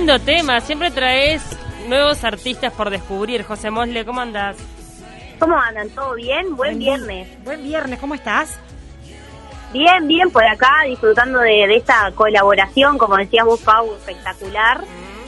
Lindo tema, siempre traes nuevos artistas por descubrir. José Mosle, ¿cómo andás? ¿Cómo andan? ¿Todo bien? Buen viernes. Buen viernes, ¿cómo estás? Bien, bien, por acá disfrutando de, de esta colaboración, como decías vos, Pau, espectacular,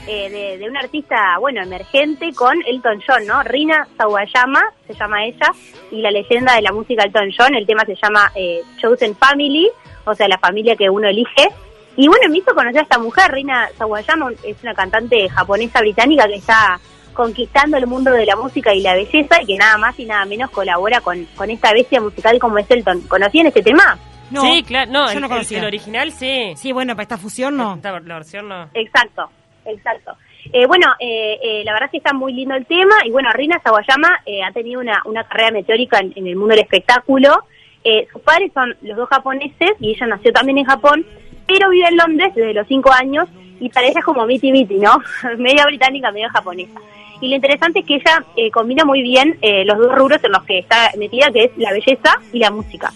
eh, de, de una artista, bueno, emergente con Elton John, ¿no? Rina Sawayama, se llama ella, y la leyenda de la música Elton John, el tema se llama eh, Chosen Family, o sea, la familia que uno elige. Y bueno, me hizo conocer a esta mujer, Rina Sawayama, es una cantante japonesa británica que está conquistando el mundo de la música y la belleza y que nada más y nada menos colabora con, con esta bestia musical como es Elton. ¿Conocían este tema? No, sí, claro, no, yo el, no conocía. el original sí. Sí, bueno, para esta fusión no. Esta- la versión no. Exacto, exacto. Eh, bueno, eh, eh, la verdad es que está muy lindo el tema y bueno, Rina Sawayama eh, ha tenido una, una carrera meteórica en, en el mundo del espectáculo. Eh, sus padres son los dos japoneses y ella nació también en Japón, pero vive en Londres desde los cinco años y para ella es como miti miti, ¿no? media británica, media japonesa. Y lo interesante es que ella eh, combina muy bien eh, los dos rubros en los que está metida, que es la belleza y la música.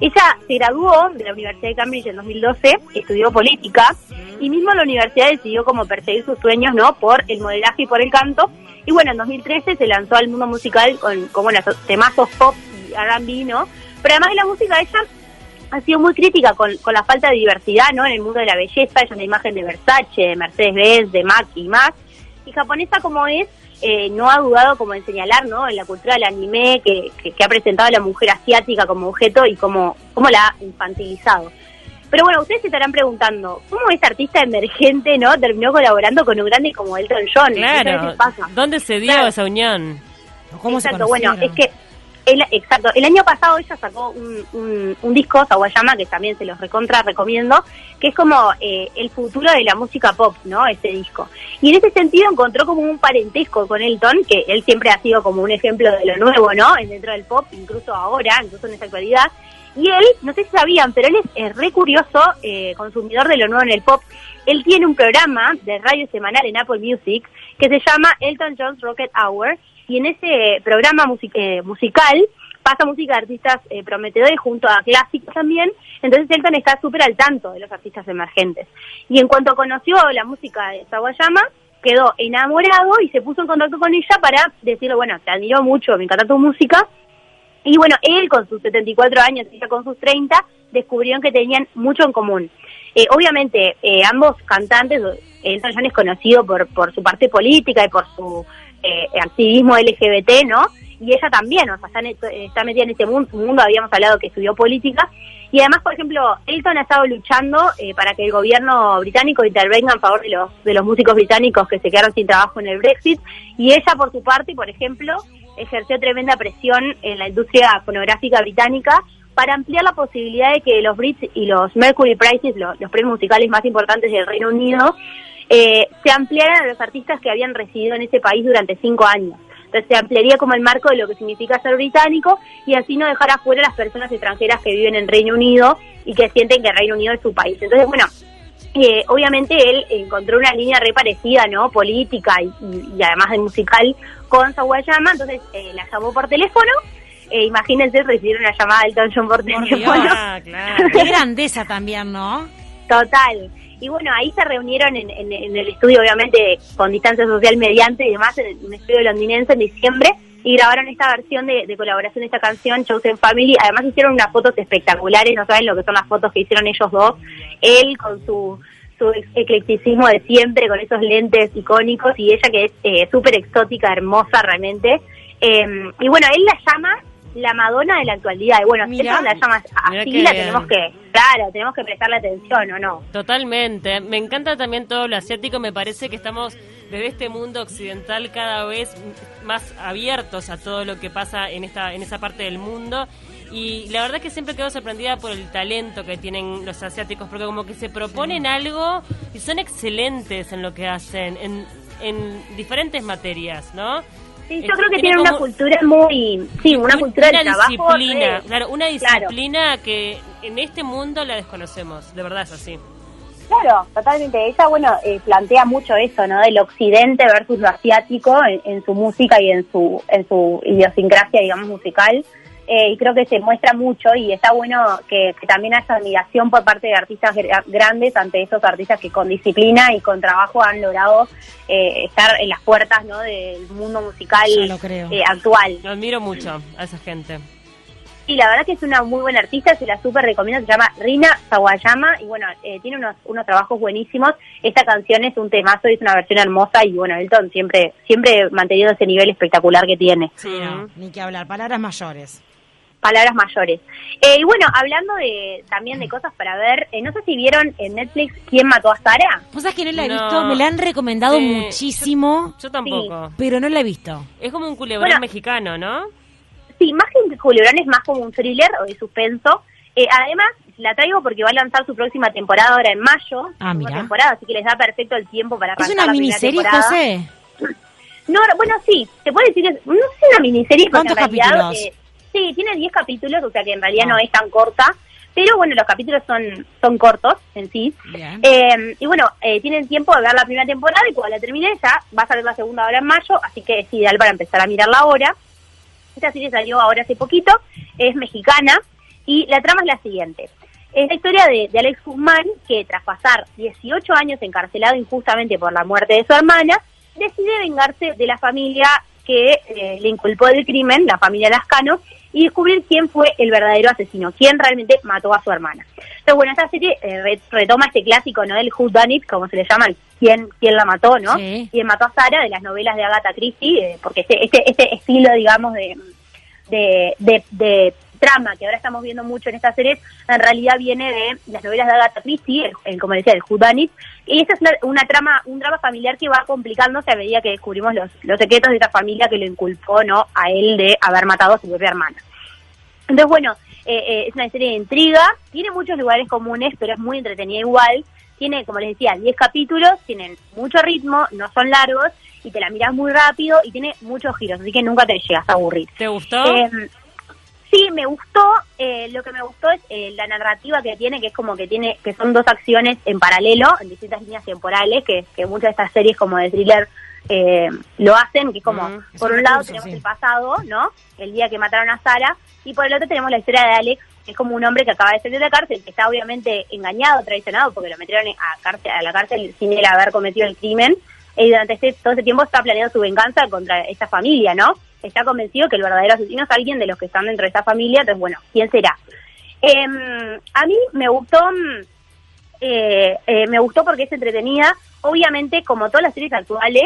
Ella se graduó de la Universidad de Cambridge en 2012, estudió política y mismo la universidad decidió como perseguir sus sueños, ¿no? Por el modelaje y por el canto. Y bueno, en 2013 se lanzó al mundo musical con, con bueno, temazos pop y R&B, ¿no? Pero además de la música, ella ha sido muy crítica con, con la falta de diversidad, ¿no? En el mundo de la belleza, ella es una imagen de Versace, de Mercedes-Benz, de MAC y más. Y japonesa como es, eh, no ha dudado como en señalar, ¿no? En la cultura del anime, que, que, que ha presentado a la mujer asiática como objeto y como, como la ha infantilizado. Pero bueno, ustedes se estarán preguntando, ¿cómo esta artista emergente, ¿no? Terminó colaborando con un grande como Elton John. Claro. pasa. ¿Dónde se dio Claro. esa unión? ¿Cómo se bueno, es que el, exacto, el año pasado ella sacó un, un, disco, Sawayama, que también se los recontra recomiendo, que es como eh, el futuro de la música pop, ¿no? Este disco. Y en ese sentido encontró como un parentesco con Elton, que él siempre ha sido como un ejemplo de lo nuevo, ¿no? En Dentro del pop, incluso ahora, incluso en esta actualidad. Y él, no sé si sabían, pero él es, eh, re curioso, eh, consumidor de lo nuevo en el pop. Él tiene un programa de radio semanal en Apple Music que se llama Elton John's Rocket Hour y en ese programa music- eh, musical pasa música de artistas eh, prometedores junto a clásicos también, entonces Elton está súper al tanto de los artistas emergentes. Y en cuanto conoció la música de Sawayama, quedó enamorado y se puso en contacto con ella para decirle, bueno, te admiro mucho, me encanta tu música. Y bueno, él con sus 74 años y ella con sus 30, descubrieron que tenían mucho en común. Eh, obviamente, eh, ambos cantantes, Elton John es conocido por, por su parte política y por su eh, activismo LGBT, ¿no? Y ella también, o sea, está, está metida en este mundo, habíamos hablado que estudió política. Y además, por ejemplo, Elton ha estado luchando eh, para que el gobierno británico intervenga en favor de los, de los músicos británicos que se quedaron sin trabajo en el Brexit. Y ella, por su parte, por ejemplo, ejerció tremenda presión en la industria fonográfica británica para ampliar la posibilidad de que los Brits y los Mercury Prizes, lo- los premios musicales más importantes del Reino Unido, eh, se ampliaran a los artistas que habían residido en ese país durante cinco años. Entonces se ampliaría como el marco de lo que significa ser británico y así no dejar afuera a las personas extranjeras que viven en Reino Unido y que sienten que Reino Unido es su país. Entonces, bueno, eh, obviamente él encontró una línea re parecida, ¿no? Política y, y- y además de musical con Sawayama, entonces eh, la llamó por teléfono. Eh, imagínense recibir una llamada de Elton John por Por teléfono. Dios. Ah, claro. Qué grandeza también, ¿no? Total. Y bueno, ahí se reunieron en, en- en el estudio, obviamente, con distancia social mediante y demás, en un estudio londinense en diciembre, y grabaron esta versión de, de colaboración de esta canción, Chosen Family. Además hicieron unas fotos espectaculares, no saben lo que son las fotos que hicieron ellos dos. Él con su, su eclecticismo de siempre, con esos lentes icónicos, y ella que es eh, súper exótica, hermosa realmente. Eh, y bueno, él la llama la Madonna de la actualidad. Y bueno, Mirá. ella la llama Mirá así, la tenemos que, claro, tenemos que prestarle atención, ¿o no? Totalmente. Me encanta también todo lo asiático. Me parece que estamos desde este mundo occidental cada vez más abiertos a todo lo que pasa en esta en esa parte del mundo. Y la verdad que siempre quedo sorprendida por el talento que tienen los asiáticos, porque como que se proponen algo y son excelentes en lo que hacen, en, en diferentes materias, ¿no? Sí, yo creo que tiene tienen una cultura muy, sí, una cultura una del trabajo. disciplina, claro, una Claro. disciplina que en este mundo la desconocemos, de verdad es así. Claro, totalmente. Ella, bueno, eh, plantea mucho eso, ¿no? Del occidente versus lo asiático en, en su música y en su, en su idiosincrasia, digamos, musical. Eh, y creo que se muestra mucho y está bueno que, que también haya admiración por parte de artistas gra- grandes ante esos artistas que con disciplina y con trabajo han logrado eh, estar en las puertas, ¿no? Del mundo musical Ya lo creo. eh, actual. Lo admiro mucho a esa gente. Sí, la verdad que es una muy buena artista, se la súper recomiendo, se llama Rina Sawayama y bueno, eh, tiene unos, unos trabajos buenísimos. Esta canción es un temazo, es una versión hermosa y bueno, Elton siempre siempre manteniendo ese nivel espectacular que tiene. Sí, no, ni que hablar. Palabras mayores. Palabras mayores. Eh, y bueno, hablando de también de cosas para ver, eh, no sé si vieron en Netflix ¿Quién mató a Sara? ¿Vos sabés que no la he No. visto? Me la han recomendado Sí, muchísimo, Yo tampoco. pero no la he visto. Es como un culebrón Bueno. mexicano, ¿no? Sí, más que un culebrón es más como un thriller o de suspenso. Eh, además, la traigo porque va a lanzar su próxima temporada ahora en mayo. Ah, mira. temporada, así que les da perfecto el tiempo para ¿Es una la miniserie. José? No, bueno, sí, te puedo decir no es una miniserie porque ¿Cuántos en realidad, capítulos? eh, sí, tiene 10 capítulos, o sea que en realidad Ah. no es tan corta, pero bueno, los capítulos son son cortos en sí. Eh, y bueno, eh, tienen tiempo de ver la primera temporada y cuando la termine ya va a salir la segunda ahora en mayo, así que es ideal para empezar a mirarla ahora. Esta serie salió ahora hace poquito, es mexicana y la trama es la siguiente. Es la historia de, de Alex Guzmán, que tras pasar 18 años encarcelado injustamente por la muerte de su hermana, decide vengarse de la familia que eh, le inculpó del crimen, la familia Lascano, y descubrir quién fue el verdadero asesino, quién realmente mató a su hermana. Entonces, bueno, esta serie eh, re- retoma este clásico, ¿no? Del Who Done It, como se le llama, el quién, quién la mató, ¿no? Sí. Quién mató a Sara, de las novelas de Agatha Christie, eh, porque este, este, este estilo, digamos, de, de, de, de trama que ahora estamos viendo mucho en estas series, en realidad viene de las novelas de Agatha Christie, el, el- como decía, el Whodunit, y esa es una, una trama, un drama familiar que va complicándose a medida que descubrimos los, los secretos de esta familia que lo inculpó no a él de haber matado a su propia hermana. Entonces, bueno, eh, eh, es una serie de intriga, tiene muchos lugares comunes, pero es muy entretenida igual. Tiene, como les decía, 10 capítulos, tienen mucho ritmo, no son largos, y te la miras muy rápido y tiene muchos giros, así que nunca te llegas a aburrir. ¿Te gustó? Eh, sí, me gustó. eh, lo que me gustó es eh, la narrativa que tiene, que es como que tiene, que son dos acciones en paralelo, en distintas líneas temporales, que, que muchas de estas series como de thriller eh, lo hacen, que es como, Mm, es por un lado tenemos sí. el pasado, ¿no? El día que mataron a Sara, y por el otro tenemos la historia de Alex, que es como un hombre que acaba de salir de la cárcel, que está obviamente engañado, traicionado, porque lo metieron a, cárcel, a la cárcel sin él haber cometido el crimen, y durante este, todo ese tiempo está planeando su venganza contra esta familia, ¿no? Está convencido que el verdadero asesino es alguien de los que están dentro de esta familia, entonces bueno, ¿quién será? Em, a mí me gustó, mm, eh, eh, me gustó porque es entretenida, obviamente como todas las series actuales,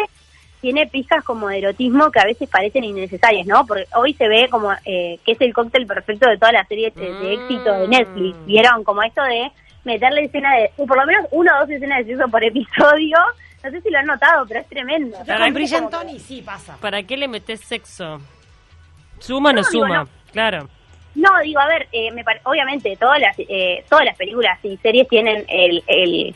tiene pizcas como de erotismo que a veces parecen innecesarias, ¿no? Porque hoy se ve como eh, que es el cóctel perfecto de todas las series de, de éxito de Netflix. Mm. ¿Vieron? Como esto de meterle escena de, o por lo menos una o dos escenas de sexo por episodio. No sé si lo han notado, pero es tremendo. Yo Para con sí, pasa. ¿Para qué le metes sexo? ¿Suma o no, No, digo, suma? no. Claro. No, digo, a ver, eh, me pare- obviamente todas las eh, todas las películas y series tienen el, el,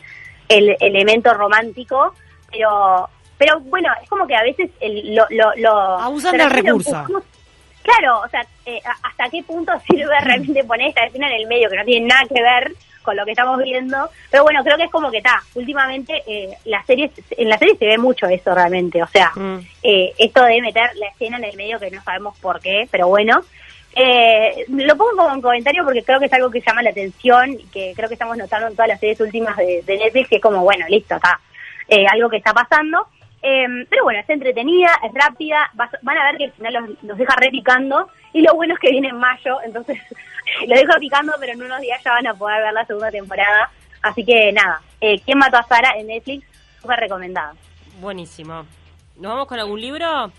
el elemento romántico, pero pero bueno, es como que a veces el, lo, lo, lo Abusan del recurso. Claro, o sea, eh, ¿hasta qué punto sirve realmente poner esta escena en el medio que no tiene nada que ver con lo que estamos viendo? Pero bueno, creo que es como que está. Últimamente eh, las series, en las series se ve mucho eso realmente, o sea, Mm. eh, esto de meter la escena en el medio que no sabemos por qué, pero bueno. Eh, lo pongo como un comentario porque creo que es algo que llama la atención y que creo que estamos notando en todas las series últimas de, de Netflix, que es como, bueno, listo, acá, eh, algo que está pasando. Eh, pero bueno, es entretenida, es rápida, vas- van a ver que al final los, los deja repicando y lo bueno es que viene en mayo, entonces lo dejo picando, pero en unos días ya van a poder ver la segunda temporada. Así que nada, eh, ¿quién mató a Sara en Netflix? Súper recomendada. Buenísimo. ¿Nos vamos con algún libro?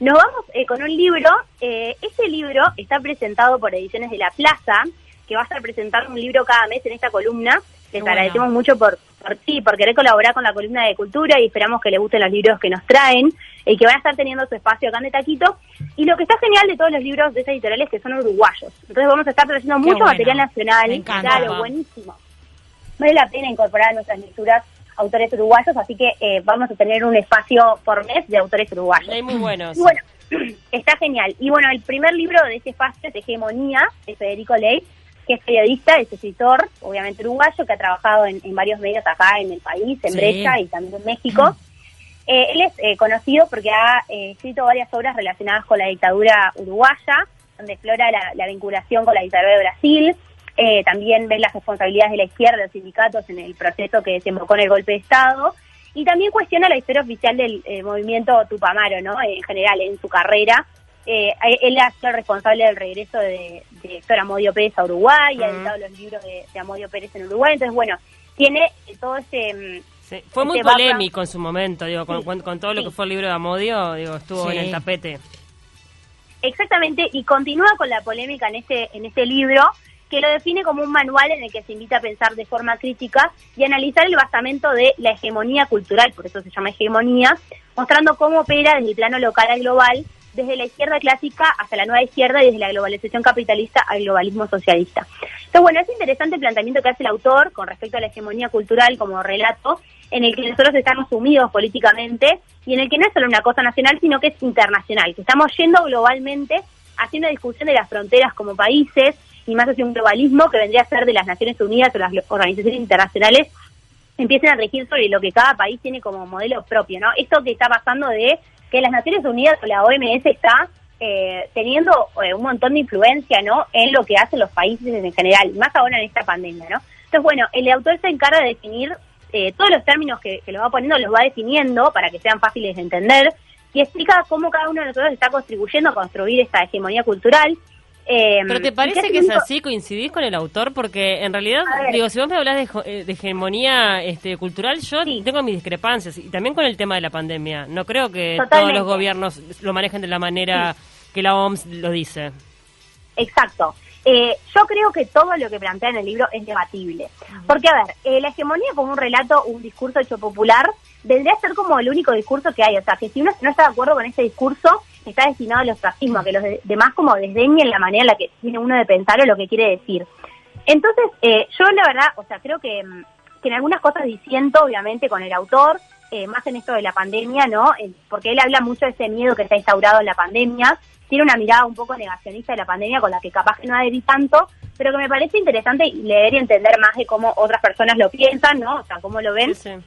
Nos vamos eh, con un libro. Eh, este libro está presentado por Ediciones de la Plaza, que va a estar presentando un libro cada mes en esta columna. Les agradecemos mucho por, por sí, por querer colaborar con la columna de cultura y esperamos que les gusten los libros que nos traen y que van a estar teniendo su espacio acá en De Taquito. Y lo que está genial de todos los libros de esa editorial es que son uruguayos. Entonces vamos a estar trayendo mucho bueno. material nacional. Encanta. Claro, buenísimo. Vale la pena incorporar a nuestras lecturas autores uruguayos, así que eh, vamos a tener un espacio por mes de autores uruguayos. Hay muy buenos. Y bueno, está genial. Y bueno, el primer libro de este espacio es Hegemonía, de Federico Ley, que es periodista, es escritor, obviamente uruguayo, que ha trabajado en, en varios medios acá en el país, en Sí. Brecha y también en México. Eh, él es eh, conocido porque ha eh, escrito varias obras relacionadas con la dictadura uruguaya, donde explora la, la vinculación con la dictadura de Brasil. Eh, también ve las responsabilidades de la izquierda, de los sindicatos en el proceso que desembocó en el golpe de Estado. Y también cuestiona la historia oficial del movimiento Tupamaro, ¿no? En general, en su carrera. Eh, él ha sido el responsable del regreso de, de Héctor Amodio Pérez a Uruguay, ha Mm. editado los libros de, de Amodio Pérez en Uruguay. Entonces, bueno, tiene todo ese... mm, Sí, Fue muy Este background- polémico en su momento, digo, con, Sí, con- con todo lo sí. que fue el libro de Amodio, digo, estuvo en el tapete. Exactamente, y continúa con la polémica en este, en este libro, que lo define como un manual en el que se invita a pensar de forma crítica y analizar el basamento de la hegemonía cultural, por eso se llama hegemonía, mostrando cómo opera desde el plano local al global, desde la izquierda clásica hasta la nueva izquierda y desde la globalización capitalista al globalismo socialista. Entonces, bueno, es interesante el planteamiento que hace el autor con respecto a la hegemonía cultural como relato, en el que nosotros estamos sumidos políticamente y en el que no es solo una cosa nacional, sino que es internacional, que estamos yendo globalmente haciendo discusión de las fronteras como países y más hacia un globalismo que vendría a ser de las Naciones Unidas o las organizaciones internacionales empiecen a regir sobre lo que cada país tiene como modelo propio, ¿no? Esto que está pasando de que las Naciones Unidas o la OMS está eh, teniendo eh, un montón de influencia, ¿no? En lo que hacen los países en general, más ahora en esta pandemia, ¿no? Entonces, bueno, el autor se encarga de definir eh, todos los términos que, que los va poniendo, los va definiendo para que sean fáciles de entender y explica cómo cada uno de nosotros está contribuyendo a construir esta hegemonía cultural. Eh, ¿Pero te parece que es único- así? ¿Coincidís con el autor? Porque en realidad, digo, si vos me hablas de, eh, de hegemonía este, cultural, yo Sí. tengo mis discrepancias. Y también con el tema de la pandemia. No creo que todos los gobiernos lo manejen de la manera que la OMS lo dice. Exacto. Eh, yo creo que todo lo que plantea en el libro es debatible. Porque, a ver, eh, la hegemonía como un relato, un discurso hecho popular, vendría a ser como el único discurso que hay. O sea, que si uno no está de acuerdo con ese discurso, está destinado al ostracismo, a que los de- demás como desdeñen la manera en la que tiene uno de pensar o lo que quiere decir. Entonces, eh, yo la verdad, o sea, creo que, mm, que en algunas cosas disiento, obviamente, con el autor, eh, más en esto de la pandemia, ¿no? Eh, porque él habla mucho de ese miedo que está instaurado en la pandemia, tiene una mirada un poco negacionista de la pandemia con la que capaz que no adherí tanto, pero que me parece interesante leer y entender más de cómo otras personas lo piensan, ¿no? O sea, cómo lo ven Sí, sí.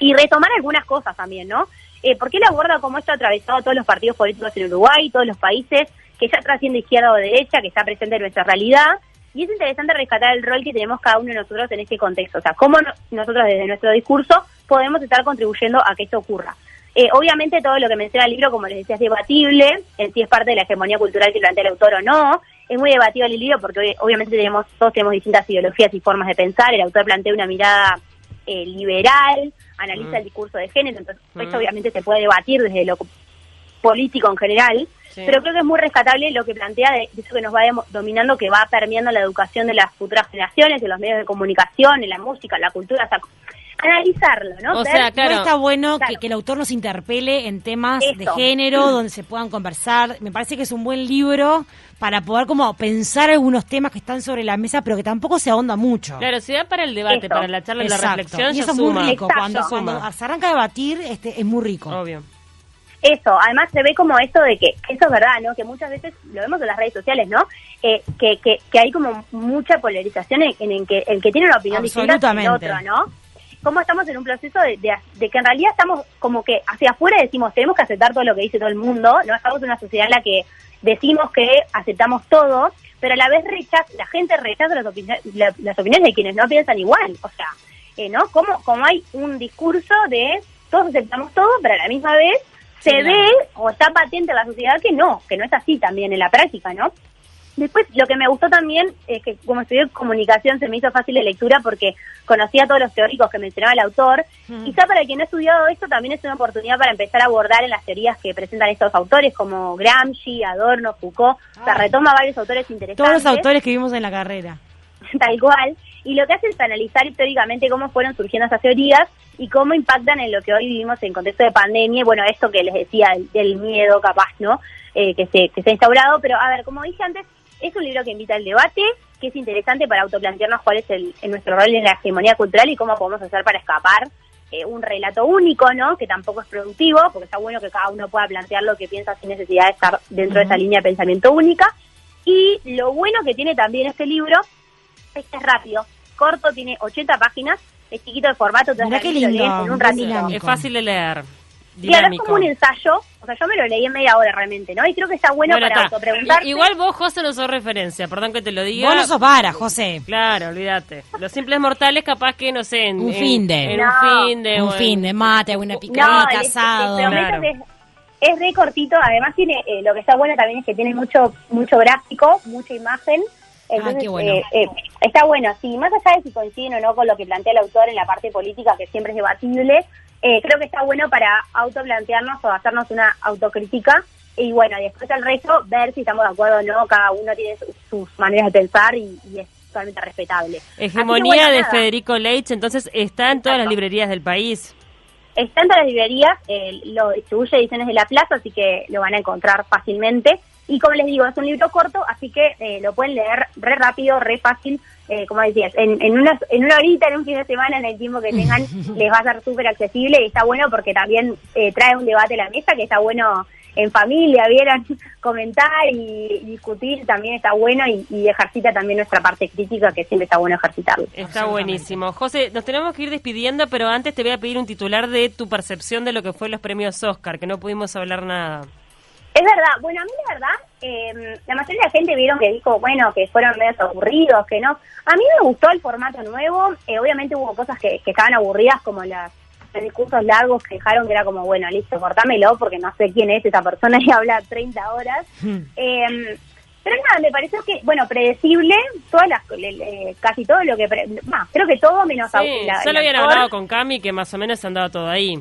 y retomar algunas cosas también, ¿no? Eh, porque él aborda cómo esto ha atravesado todos los partidos políticos en Uruguay, todos los países, que ya trasciende izquierda o derecha, que está presente en nuestra realidad. Y es interesante rescatar el rol que tenemos cada uno de nosotros en este contexto. O sea, cómo no- nosotros desde nuestro discurso podemos estar contribuyendo a que esto ocurra. Eh, obviamente todo lo que menciona el libro, como les decía, es debatible, en si es parte de la hegemonía cultural que plantea el autor o no. Es muy debatible el libro porque obvi- obviamente tenemos todos tenemos distintas ideologías y formas de pensar. El autor plantea una mirada eh, liberal, analiza Mm. el discurso de género, entonces Mm. esto obviamente se puede debatir desde lo político en general, Sí. pero creo que es muy rescatable lo que plantea de, eso que nos va dominando, que va permeando la educación de las futuras generaciones, en los medios de comunicación, en la música, en la cultura, o sea, analizarlo, ¿no? O Ver- sea, claro. Está bueno Claro. que, que el autor nos interpele en temas de género, donde se puedan conversar. Me parece que es un buen libro para poder como pensar algunos temas que están sobre la mesa, pero que tampoco se ahonda mucho. Claro, si da para el debate, Eso. para la charla y la reflexión, y eso es muy rico. Cuando, se arranca a debatir, este, es muy rico. Obvio. Eso, además se ve como esto de que, eso es verdad, ¿no? Que muchas veces lo vemos en las redes sociales, ¿no? Eh, que, que, que hay como mucha polarización en, en que el que tiene una opinión distinta Absolutamente. otro, ¿no? Cómo estamos en un proceso de, de, de que en realidad estamos como que hacia afuera decimos tenemos que aceptar todo lo que dice todo el mundo, no estamos en una sociedad en la que decimos que aceptamos todo, pero a la vez rechaza, la gente rechaza las, la- las opiniones de quienes no piensan igual, o sea, eh, ¿no? Como, como hay un discurso de todos aceptamos todo, pero a la misma vez se Sí, ve o está patente en la sociedad que no, que no es así también en la práctica, ¿no? Después, lo que me gustó también es que como estudié comunicación se me hizo fácil de lectura porque conocía todos los teóricos que mencionaba el autor. Ujú. Quizá para quien no ha estudiado esto también es una oportunidad para empezar a abordar en las teorías que presentan estos autores como Gramsci, Adorno, Foucault. O sea, retoma varios autores interesantes Todos los autores que vimos en la carrera. tal cual. y lo que hace es analizar históricamente cómo fueron surgiendo esas teorías y cómo impactan en lo que hoy vivimos en contexto de pandemia, y bueno, esto que les decía del, del miedo capaz, ¿no? Eh, que, se, que se ha instaurado, pero a ver, como dije antes, es un libro que invita al debate, que es interesante para autoplantearnos cuál es el, nuestro rol en la hegemonía cultural y cómo podemos hacer para escapar eh, un relato único, ¿no? Que tampoco es productivo, porque está bueno que cada uno pueda plantear lo que piensa sin necesidad de estar dentro de esa línea de pensamiento única. Y lo bueno que tiene también este libro es que es rápido, corto, tiene 80 páginas, es chiquito de formato, te Mirá qué lo lees lindo, en un ratito. Es fácil de leer. Claro, es como un ensayo, o sea, yo me lo leí en media hora realmente, ¿no? Y creo que está bueno, Bueno, para autopreguntarte. Igual vos, José, no sos referencia, perdón que te lo diga. Vos no sos vara, José. Claro, olvídate. Los simples mortales, capaz que, no sé, en, Un fin de. en No. un fin de. Un fin de mate, una No, picadita, asado. prometo Claro. que es, es re cortito, además tiene, eh, lo que está bueno también es que tiene mucho mucho gráfico, mucha imagen. Entonces, Ah, qué bueno. eh, eh, está bueno, sí, más allá de si coinciden o no con lo que plantea el autor en la parte política, que siempre es debatible, eh, creo que está bueno para autoplantearnos o hacernos una autocrítica y bueno, después el resto, ver si estamos de acuerdo o no, cada uno tiene su- sus maneras de pensar y, y es totalmente respetable. Hegemonía bueno, de nada. Federico Leitch, entonces está en todas las librerías del país. Está en todas las librerías, eh, lo distribuye Ediciones de la Plaza, así que lo van a encontrar fácilmente. Y como les digo, es un libro corto, así que eh, lo pueden leer re rápido, re fácil, eh, como decías, en, en, una, en una horita, en un fin de semana, en el tiempo que tengan, les va a ser súper accesible y está bueno porque también eh, trae un debate a la mesa que está bueno en familia, vieran, comentar y, discutir también está bueno y, y ejercita también nuestra parte crítica que siempre está bueno ejercitarlo. Está buenísimo. José, nos tenemos que ir despidiendo, pero antes te voy a pedir un titular de tu percepción de lo que fue los premios Oscar, que no pudimos hablar nada. Es verdad, bueno, a mí la verdad, eh, la mayoría de la gente vieron que dijo, bueno, que fueron medios aburridos, que no. A mí me gustó el formato nuevo, eh, obviamente hubo cosas que, que estaban aburridas, como las los discursos largos que dejaron, que era como, bueno, listo, cortámelo, porque no sé quién es esa persona y habla 30 horas. Eh, pero nada, me pareció que, bueno, predecible, todas las, casi todo lo que, pre- bah, creo que todo menos Sí, la- solo habían hablado con Cami, que más o menos han dado todo ahí.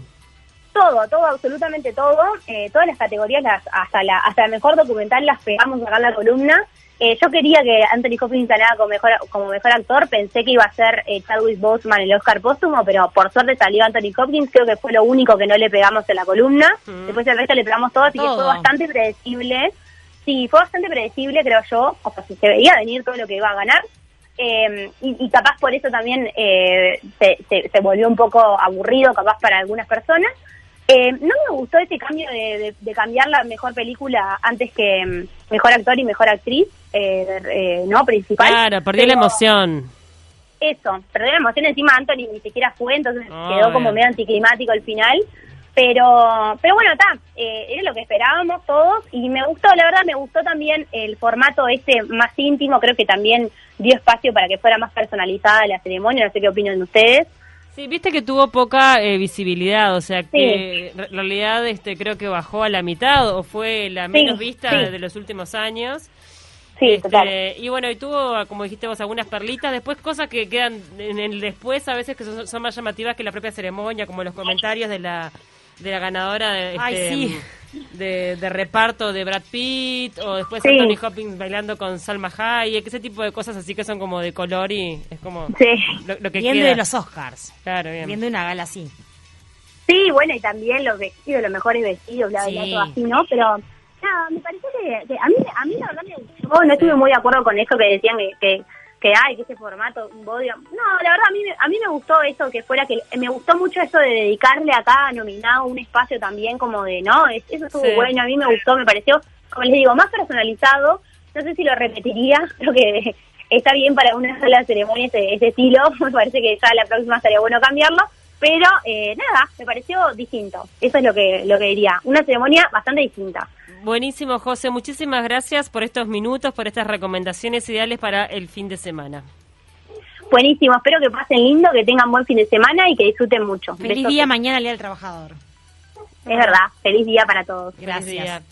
Todo, todo, absolutamente todo, eh, todas las categorías, las, hasta la hasta la mejor documental las pegamos acá en la columna. Eh, yo quería que Anthony Hopkins ganara como mejor, como mejor actor, pensé que iba a ser eh, Chadwick Boseman el Oscar póstumo, pero por suerte salió Anthony Hopkins, creo que fue lo único que no le pegamos en la columna, Mm. después el resto le pegamos todo, así que fue bastante predecible. Sí, fue bastante predecible, creo yo, o sea, si se veía venir todo lo que iba a ganar. Eh, y, y capaz por eso también eh, se, se, se volvió un poco aburrido, capaz para algunas personas. Eh, no me gustó ese cambio de, de- de cambiar la mejor película antes que mm, mejor actor y mejor actriz, eh, eh, no principal. Claro, perdió la emoción. Eso, perdió la emoción encima Anthony ni siquiera fue, entonces quedó como medio anticlimático el final. Pero, pero bueno, está, eh, era lo que esperábamos todos y me gustó, la verdad me gustó también el formato este más íntimo, creo que también dio espacio para que fuera más personalizada la ceremonia, no sé qué opinan ustedes. Sí, viste que tuvo poca eh, visibilidad, o sea que en realidad este creo que bajó a la mitad o fue la menos vista sí. de los últimos años. Sí, Este, total. Y bueno, y tuvo, como dijiste vos, algunas perlitas, después cosas que quedan en el después, a veces que son, son más llamativas que la propia ceremonia, como los comentarios de la de la ganadora de, Ay, este, sí. De, de reparto de Brad Pitt, o después Sí. Anthony Hopkins bailando con Salma Hayek, ese tipo de cosas así que son como de color y es como Sí. lo, lo que Viendo queda. de los Oscars. Claro, bien. Viendo una gala así. Sí, bueno, y también los vestidos, los mejores vestidos, bla, bla, Sí. todo así, ¿no? Pero, nada, me pareció que, que a mí a mí la verdad me gustó, no estuve muy de acuerdo con eso que decían que, que, que hay, que ese formato, un bodio. No, la verdad a mí, me- a mí me gustó eso, que fuera que, me gustó mucho eso de dedicarle a cada nominado un espacio también como de, no, es- eso estuvo Sí. bueno, a mí me gustó, me pareció, como les digo, más personalizado, no sé si lo repetiría, creo que está bien para una sola ceremonia ese, ese estilo, me parece que ya la próxima estaría bueno cambiarlo, pero eh, nada, me pareció distinto, eso es lo que, lo que diría, una ceremonia bastante distinta. Buenísimo, José. Muchísimas gracias por estos minutos, por estas recomendaciones ideales para el fin de semana. Buenísimo, espero que pasen lindo, que tengan buen fin de semana y que disfruten mucho. Feliz Besos. día mañana, el Día del Trabajador. Es verdad, feliz día para todos. Gracias.